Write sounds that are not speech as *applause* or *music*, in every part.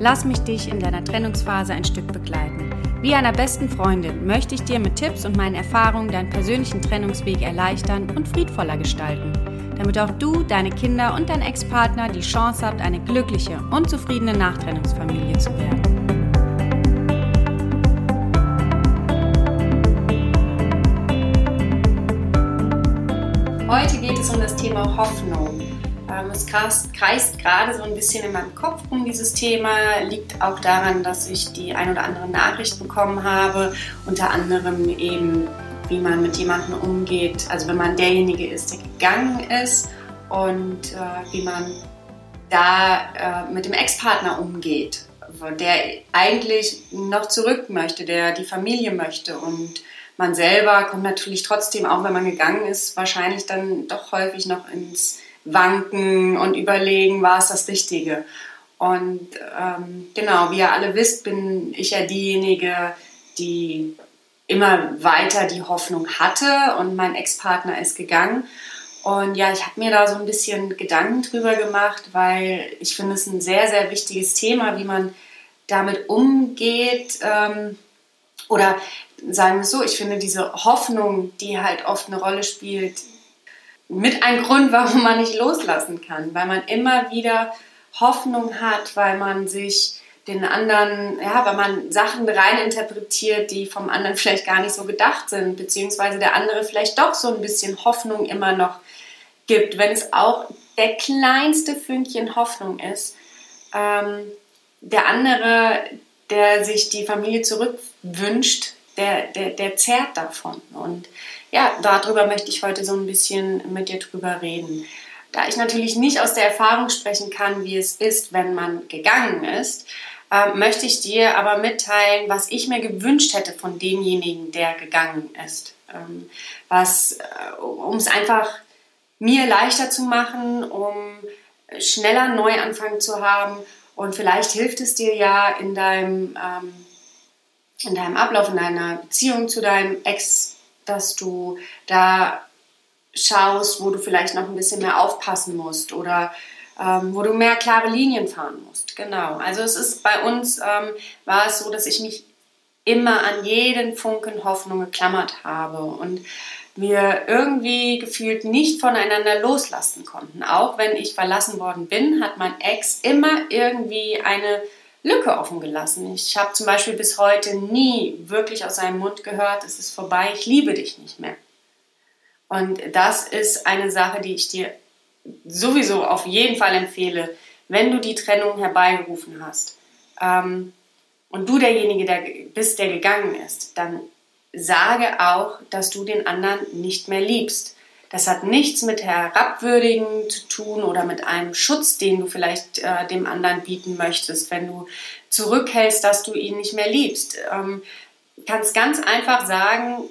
Lass mich dich in deiner Trennungsphase ein Stück begleiten. Wie einer besten Freundin möchte ich dir mit Tipps und meinen Erfahrungen deinen persönlichen Trennungsweg erleichtern und friedvoller gestalten, damit auch du, deine Kinder und dein Ex-Partner die Chance habt, eine glückliche und zufriedene Nachtrennungsfamilie zu werden. Heute geht es um das Thema Hoffnung. Ähm, es kreist, kreist gerade so ein bisschen in meinem Kopf um dieses Thema, liegt auch daran, dass ich die ein oder andere Nachricht bekommen habe, unter anderem eben, wie man mit jemandem umgeht, also wenn man derjenige ist, der gegangen ist. Und äh, wie man da äh, mit dem Ex-Partner umgeht, der eigentlich noch zurück möchte, der die Familie möchte. Und man selber kommt natürlich trotzdem, auch wenn man gegangen ist, wahrscheinlich dann doch häufig noch ins wanken und überlegen, war es das Richtige. Und ähm, genau, wie ihr alle wisst, bin ich ja diejenige, die immer weiter die Hoffnung hatte und mein Ex-Partner ist gegangen. Und ja, ich habe mir da so ein bisschen Gedanken drüber gemacht, weil ich finde es ein sehr, sehr wichtiges Thema, wie man damit umgeht. Ähm, oder sagen wir es so, ich finde diese Hoffnung, die halt oft eine Rolle spielt, mit ein Grund, *laughs* warum man nicht loslassen kann, weil man immer wieder Hoffnung hat, weil man sich den anderen, ja, weil man Sachen rein interpretiert, die vom anderen vielleicht gar nicht so gedacht sind, beziehungsweise der andere vielleicht doch so ein bisschen Hoffnung immer noch gibt, wenn es auch der kleinste Fünkchen Hoffnung ist. Ähm, der andere, der sich die Familie zurückwünscht, der, der, der zehrt davon. Und ja, darüber möchte ich heute so ein bisschen mit dir drüber reden. Da ich natürlich nicht aus der Erfahrung sprechen kann, wie es ist, wenn man gegangen ist, äh, möchte ich dir aber mitteilen, was ich mir gewünscht hätte von demjenigen, der gegangen ist. Ähm, was, äh, um es einfach mir leichter zu machen, um schneller einen Neuanfang zu haben. Und vielleicht hilft es dir ja in deinem, ähm, in deinem Ablauf, in deiner Beziehung zu deinem Ex dass du da schaust, wo du vielleicht noch ein bisschen mehr aufpassen musst oder ähm, wo du mehr klare Linien fahren musst. Genau. Also es ist bei uns ähm, war es so, dass ich mich immer an jeden Funken Hoffnung geklammert habe und wir irgendwie gefühlt nicht voneinander loslassen konnten. Auch wenn ich verlassen worden bin, hat mein Ex immer irgendwie eine Lücke offen gelassen. Ich habe zum Beispiel bis heute nie wirklich aus seinem Mund gehört, es ist vorbei, ich liebe dich nicht mehr. Und das ist eine Sache, die ich dir sowieso auf jeden Fall empfehle, wenn du die Trennung herbeigerufen hast ähm, und du derjenige der bist, der gegangen ist, dann sage auch, dass du den anderen nicht mehr liebst. Das hat nichts mit Herabwürdigen zu tun oder mit einem Schutz, den du vielleicht äh, dem anderen bieten möchtest, wenn du zurückhältst, dass du ihn nicht mehr liebst. Ähm, kannst ganz einfach sagen,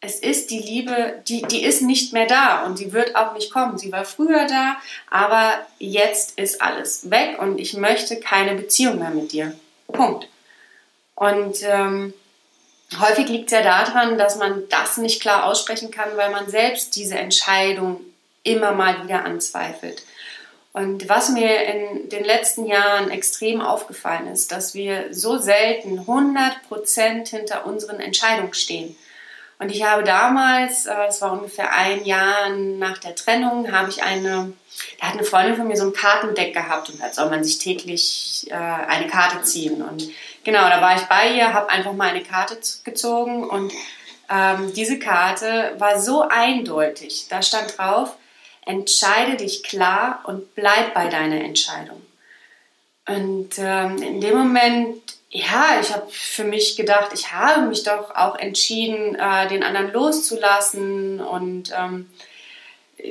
es ist die Liebe, die, die ist nicht mehr da und sie wird auch nicht kommen. Sie war früher da, aber jetzt ist alles weg und ich möchte keine Beziehung mehr mit dir. Punkt. Und ähm, häufig liegt es ja daran, dass man das nicht klar aussprechen kann, weil man selbst diese Entscheidung immer mal wieder anzweifelt. Und was mir in den letzten Jahren extrem aufgefallen ist, dass wir so selten 100% hinter unseren Entscheidungen stehen. Und ich habe damals, äh, es war ungefähr ein Jahr nach der Trennung, habe ich eine, da hat eine Freundin von mir so ein Kartendeck gehabt und da soll man sich täglich äh, eine Karte ziehen. Und Genau, da war ich bei ihr, habe einfach mal eine Karte gezogen und ähm, diese Karte war so eindeutig. Da stand drauf, entscheide dich klar und bleib bei deiner Entscheidung. Und ähm, in dem Moment, ja, ich habe für mich gedacht, ich habe mich doch auch entschieden, äh, den anderen loszulassen und ähm,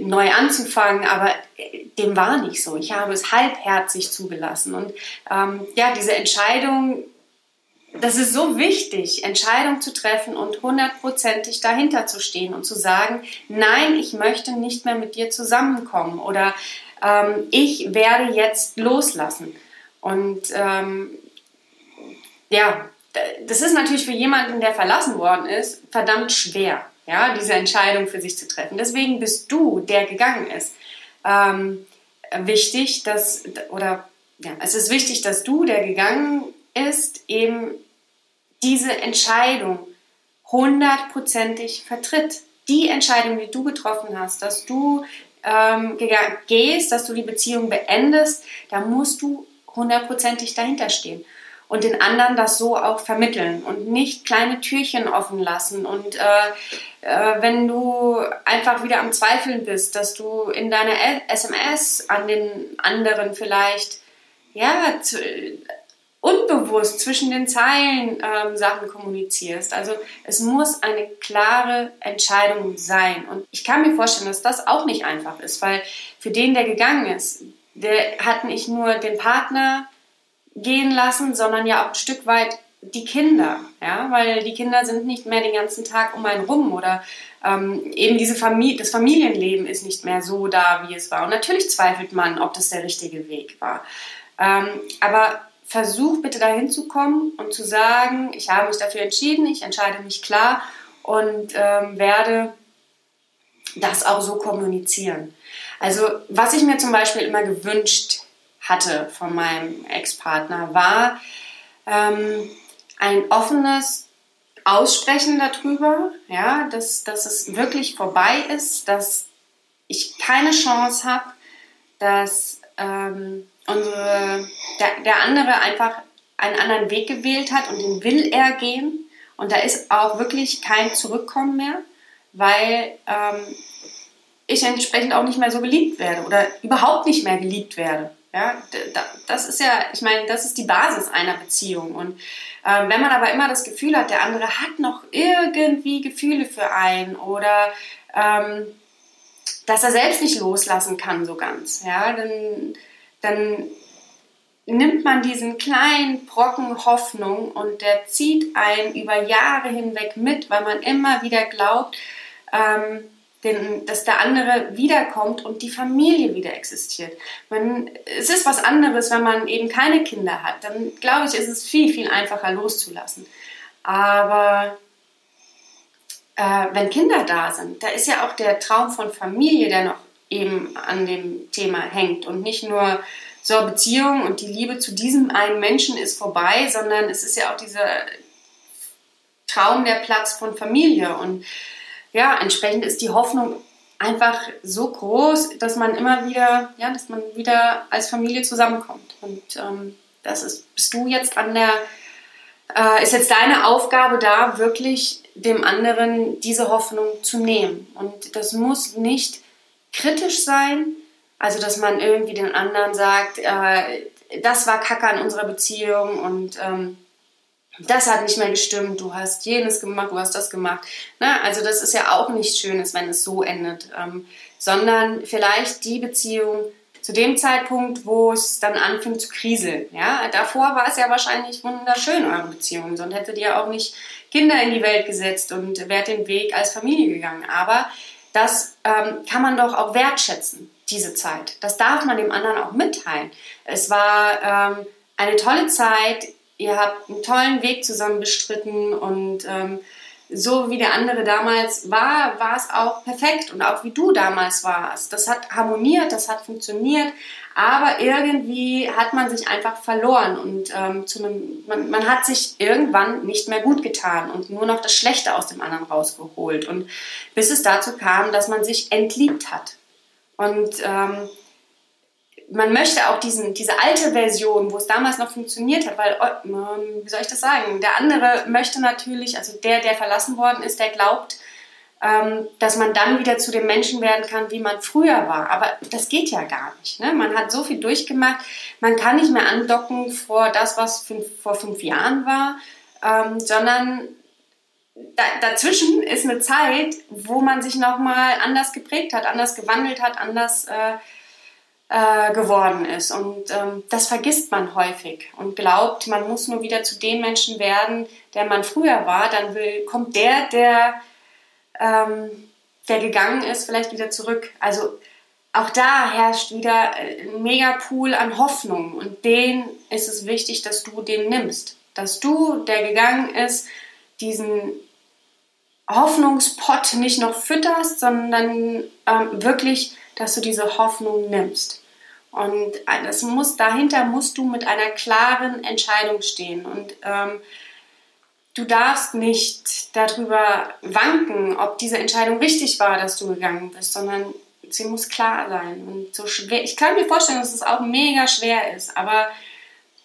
neu anzufangen, aber äh, dem war nicht so. Ich habe es halbherzig zugelassen. Und ähm, ja, diese Entscheidung, das ist so wichtig, Entscheidung zu treffen und hundertprozentig dahinter zu stehen und zu sagen, nein, ich möchte nicht mehr mit dir zusammenkommen oder ähm, ich werde jetzt loslassen. Und ähm, ja, das ist natürlich für jemanden, der verlassen worden ist, verdammt schwer ja, diese Entscheidung für sich zu treffen. Deswegen bist du, der gegangen ist, ähm, wichtig, dass, oder ja, es ist wichtig, dass du, der gegangen ist, eben diese Entscheidung hundertprozentig vertritt. Die Entscheidung, die du getroffen hast, dass du ähm, gehst, dass du die Beziehung beendest, da musst du hundertprozentig dahinter stehen und den anderen das so auch vermitteln und nicht kleine Türchen offen lassen. Und äh, äh, wenn du einfach wieder am Zweifeln bist, dass du in deiner SMS an den anderen vielleicht ja unbewusst zwischen den Zeilen ähm, Sachen kommunizierst. Also es muss eine klare Entscheidung sein. Und ich kann mir vorstellen, dass das auch nicht einfach ist, weil für den, der gegangen ist, der hat nicht nur den Partner, gehen lassen, sondern ja auch ein Stück weit die Kinder, ja, weil die Kinder sind nicht mehr den ganzen Tag um einen rum oder ähm, eben diese Familie, das Familienleben ist nicht mehr so da, wie es war. Und natürlich zweifelt man, ob das der richtige Weg war. Ähm, aber versuch bitte dahin zu kommen und zu sagen, ich habe mich dafür entschieden, ich entscheide mich klar und ähm, werde das auch so kommunizieren. Also was ich mir zum Beispiel immer gewünscht hatte von meinem Ex-Partner, war ähm, ein offenes Aussprechen darüber, ja, dass, dass es wirklich vorbei ist, dass ich keine Chance habe, dass ähm, unsere, der, der andere einfach einen anderen Weg gewählt hat und den will er gehen. Und da ist auch wirklich kein Zurückkommen mehr, weil ähm, ich entsprechend auch nicht mehr so geliebt werde oder überhaupt nicht mehr geliebt werde. Ja, das ist ja, ich meine, das ist die Basis einer Beziehung. Und ähm, wenn man aber immer das Gefühl hat, der andere hat noch irgendwie Gefühle für einen oder ähm, dass er selbst nicht loslassen kann so ganz, ja, dann, dann nimmt man diesen kleinen Brocken Hoffnung und der zieht einen über Jahre hinweg mit, weil man immer wieder glaubt, ähm, den, dass der andere wiederkommt und die Familie wieder existiert. Man, es ist was anderes, wenn man eben keine Kinder hat. Dann glaube ich, ist es viel, viel einfacher loszulassen. Aber äh, wenn Kinder da sind, da ist ja auch der Traum von Familie, der noch eben an dem Thema hängt und nicht nur so Beziehung und die Liebe zu diesem einen Menschen ist vorbei, sondern es ist ja auch dieser Traum der Platz von Familie und ja, entsprechend ist die Hoffnung einfach so groß, dass man immer wieder, ja, dass man wieder als Familie zusammenkommt. Und ähm, das ist, bist du jetzt an der, äh, ist jetzt deine Aufgabe da, wirklich dem anderen diese Hoffnung zu nehmen. Und das muss nicht kritisch sein, also dass man irgendwie den anderen sagt, äh, das war Kacke an unserer Beziehung und ähm, das hat nicht mehr gestimmt, du hast jenes gemacht, du hast das gemacht. Na, also das ist ja auch nichts Schönes, wenn es so endet, ähm, sondern vielleicht die Beziehung zu dem Zeitpunkt, wo es dann anfing zu kriseln. Ja? Davor war es ja wahrscheinlich wunderschön, eure Beziehung, sonst hättet ihr auch nicht Kinder in die Welt gesetzt und wärt den Weg als Familie gegangen. Aber das ähm, kann man doch auch wertschätzen, diese Zeit. Das darf man dem anderen auch mitteilen. Es war ähm, eine tolle Zeit, ihr habt einen tollen Weg zusammen bestritten und ähm, so wie der andere damals war, war es auch perfekt und auch wie du damals warst. Das hat harmoniert, das hat funktioniert, aber irgendwie hat man sich einfach verloren und ähm, zu einem, man, man hat sich irgendwann nicht mehr gut getan und nur noch das Schlechte aus dem anderen rausgeholt und bis es dazu kam, dass man sich entliebt hat. Und ähm, man möchte auch diesen, diese alte Version, wo es damals noch funktioniert hat, weil, oh, wie soll ich das sagen, der andere möchte natürlich, also der, der verlassen worden ist, der glaubt, ähm, dass man dann wieder zu dem Menschen werden kann, wie man früher war. Aber das geht ja gar nicht. Ne? Man hat so viel durchgemacht, man kann nicht mehr andocken vor das, was fünf, vor fünf Jahren war, ähm, sondern da, dazwischen ist eine Zeit, wo man sich nochmal anders geprägt hat, anders gewandelt hat, anders äh, äh, geworden ist. Und ähm, das vergisst man häufig und glaubt, man muss nur wieder zu dem Menschen werden, der man früher war. Dann will, kommt der, der, ähm, der gegangen ist, vielleicht wieder zurück. Also auch da herrscht wieder ein Megapool an Hoffnung und den ist es wichtig, dass du den nimmst. Dass du, der gegangen ist, diesen Hoffnungspott nicht noch fütterst, sondern ähm, wirklich, dass du diese Hoffnung nimmst. Und das muss, dahinter musst du mit einer klaren Entscheidung stehen. Und ähm, du darfst nicht darüber wanken, ob diese Entscheidung richtig war, dass du gegangen bist, sondern sie muss klar sein. Und so schwer, ich kann mir vorstellen, dass es auch mega schwer ist, aber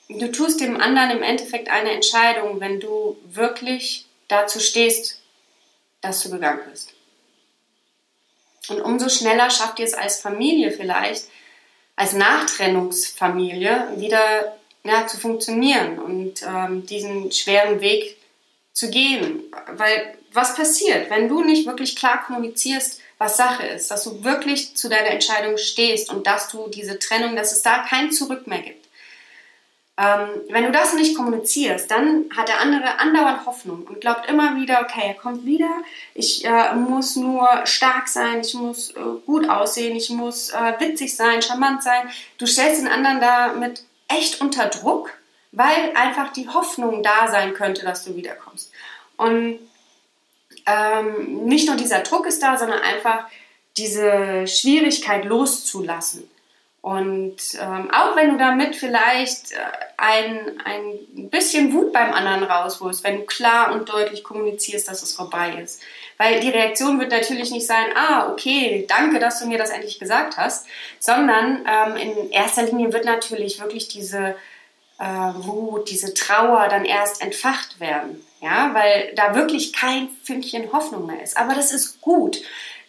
du tust dem anderen im Endeffekt eine Entscheidung, wenn du wirklich dazu stehst, dass du gegangen bist. Und umso schneller schafft ihr es als Familie vielleicht, als Nachtrennungsfamilie wieder ja, zu funktionieren und ähm, diesen schweren Weg zu gehen. Weil was passiert, wenn du nicht wirklich klar kommunizierst, was Sache ist, dass du wirklich zu deiner Entscheidung stehst und dass du diese Trennung, dass es da kein Zurück mehr gibt. Ähm, wenn du das nicht kommunizierst, dann hat der andere andauernd Hoffnung und glaubt immer wieder, okay, er kommt wieder, ich äh, muss nur stark sein, ich muss äh, gut aussehen, ich muss äh, witzig sein, charmant sein. Du stellst den anderen damit echt unter Druck, weil einfach die Hoffnung da sein könnte, dass du wiederkommst. Und ähm, nicht nur dieser Druck ist da, sondern einfach diese Schwierigkeit loszulassen. Und ähm, auch wenn du damit vielleicht äh, ein, ein bisschen Wut beim anderen rausholst, wenn du klar und deutlich kommunizierst, dass es vorbei ist. Weil die Reaktion wird natürlich nicht sein, ah, okay, danke, dass du mir das endlich gesagt hast, sondern ähm, in erster Linie wird natürlich wirklich diese äh, Wut, diese Trauer dann erst entfacht werden. Ja, weil da wirklich kein Fünkchen Hoffnung mehr ist. Aber das ist gut.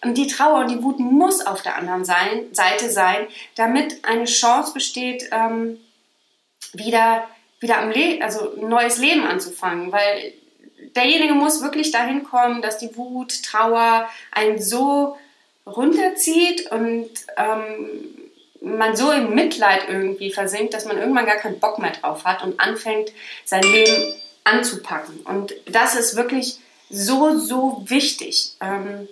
Und die Trauer und die Wut muss auf der anderen Seite sein, damit eine Chance besteht, ähm, wieder, wieder am Le also ein neues Leben anzufangen. Weil derjenige muss wirklich dahin kommen, dass die Wut, Trauer einen so runterzieht und ähm, man so im Mitleid irgendwie versinkt, dass man irgendwann gar keinen Bock mehr drauf hat und anfängt, sein Leben anzupacken. Und das ist wirklich so, so wichtig. Ähm,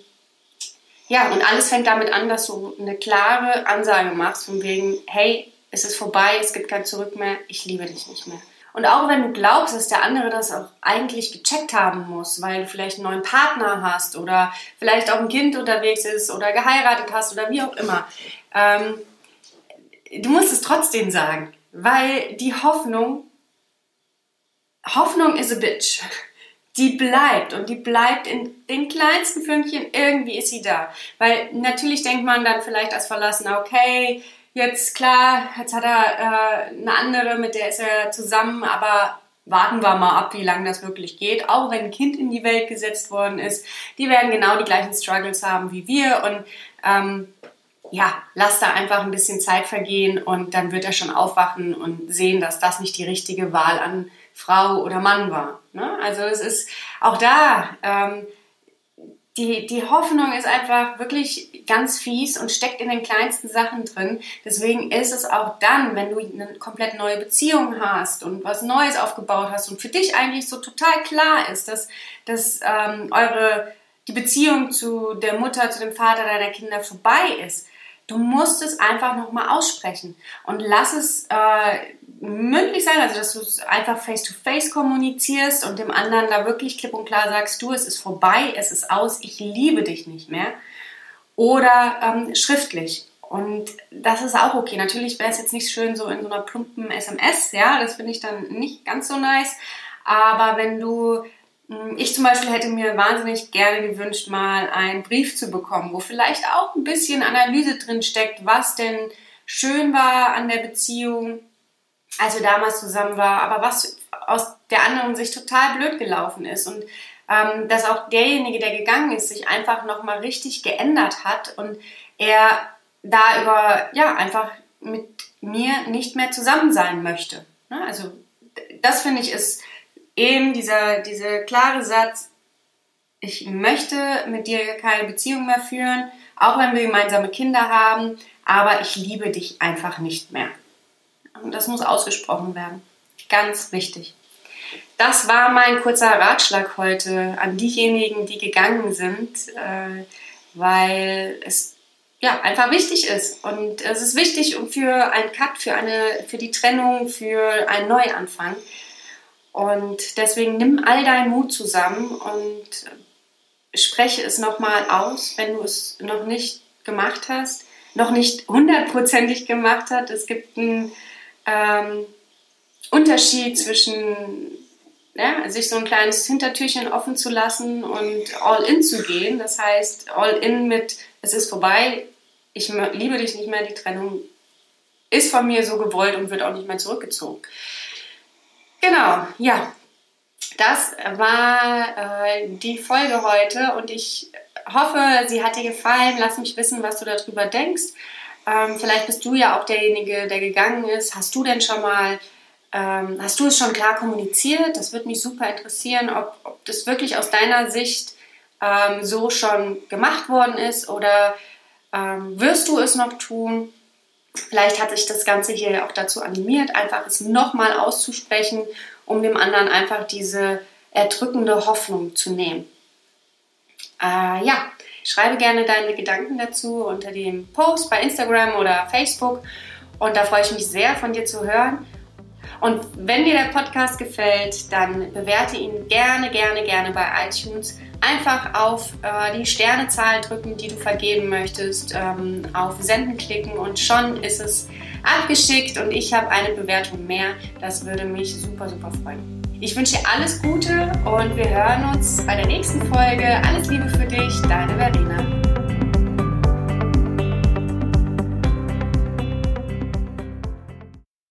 ja, und alles fängt damit an, dass du eine klare Ansage machst, von wegen, hey, es ist vorbei, es gibt kein Zurück mehr, ich liebe dich nicht mehr. Und auch wenn du glaubst, dass der andere das auch eigentlich gecheckt haben muss, weil du vielleicht einen neuen Partner hast oder vielleicht auch ein Kind unterwegs ist oder geheiratet hast oder wie auch immer, ähm, du musst es trotzdem sagen, weil die Hoffnung, Hoffnung is a bitch die bleibt und die bleibt in den kleinsten Fünkchen, irgendwie ist sie da. Weil natürlich denkt man dann vielleicht als Verlassener, okay, jetzt klar, jetzt hat er äh, eine andere, mit der ist er zusammen, aber warten wir mal ab, wie lange das wirklich geht. Auch wenn ein Kind in die Welt gesetzt worden ist, die werden genau die gleichen Struggles haben wie wir und ähm, ja, lass da einfach ein bisschen Zeit vergehen und dann wird er schon aufwachen und sehen, dass das nicht die richtige Wahl an Frau oder Mann war. Ne? Also es ist auch da, ähm, die, die Hoffnung ist einfach wirklich ganz fies und steckt in den kleinsten Sachen drin. Deswegen ist es auch dann, wenn du eine komplett neue Beziehung hast und was Neues aufgebaut hast und für dich eigentlich so total klar ist, dass, dass ähm, eure die Beziehung zu der Mutter, zu dem Vater deiner Kinder vorbei ist, Du musst es einfach nochmal aussprechen und lass es äh, mündlich sein, also dass du es einfach face-to-face -face kommunizierst und dem anderen da wirklich klipp und klar sagst, du, es ist vorbei, es ist aus, ich liebe dich nicht mehr. Oder ähm, schriftlich. Und das ist auch okay. Natürlich wäre es jetzt nicht schön so in so einer plumpen SMS, ja, das finde ich dann nicht ganz so nice. Aber wenn du ich zum Beispiel hätte mir wahnsinnig gerne gewünscht, mal einen Brief zu bekommen, wo vielleicht auch ein bisschen Analyse drin steckt, was denn schön war an der Beziehung, als wir damals zusammen waren, aber was aus der anderen Sicht total blöd gelaufen ist und ähm, dass auch derjenige, der gegangen ist, sich einfach nochmal richtig geändert hat und er da über, ja, einfach mit mir nicht mehr zusammen sein möchte. Ne? Also das finde ich ist eben dieser, dieser klare Satz, ich möchte mit dir keine Beziehung mehr führen, auch wenn wir gemeinsame Kinder haben, aber ich liebe dich einfach nicht mehr. Und das muss ausgesprochen werden. Ganz wichtig. Das war mein kurzer Ratschlag heute an diejenigen, die gegangen sind, äh, weil es ja, einfach wichtig ist. Und es ist wichtig für einen Cut, für, eine, für die Trennung, für einen Neuanfang. Und deswegen nimm all deinen Mut zusammen und spreche es nochmal aus, wenn du es noch nicht gemacht hast, noch nicht hundertprozentig gemacht hast. Es gibt einen ähm, Unterschied zwischen ja, sich so ein kleines Hintertürchen offen zu lassen und all in zu gehen. Das heißt, all in mit, es ist vorbei, ich liebe dich nicht mehr, die Trennung ist von mir so gewollt und wird auch nicht mehr zurückgezogen. Genau, ja, das war äh, die Folge heute und ich hoffe, sie hat dir gefallen. Lass mich wissen, was du darüber denkst. Ähm, vielleicht bist du ja auch derjenige, der gegangen ist. Hast du denn schon mal, ähm, hast du es schon klar kommuniziert? Das würde mich super interessieren, ob, ob das wirklich aus deiner Sicht ähm, so schon gemacht worden ist oder ähm, wirst du es noch tun? Vielleicht hat sich das Ganze hier auch dazu animiert, einfach es nochmal auszusprechen, um dem anderen einfach diese erdrückende Hoffnung zu nehmen. Äh, ja, schreibe gerne deine Gedanken dazu unter dem Post bei Instagram oder Facebook und da freue ich mich sehr von dir zu hören. Und wenn dir der Podcast gefällt, dann bewerte ihn gerne, gerne, gerne bei iTunes. Einfach auf äh, die Sternezahl drücken, die du vergeben möchtest, ähm, auf Senden klicken und schon ist es abgeschickt und ich habe eine Bewertung mehr. Das würde mich super, super freuen. Ich wünsche dir alles Gute und wir hören uns bei der nächsten Folge. Alles Liebe für dich, deine Verena.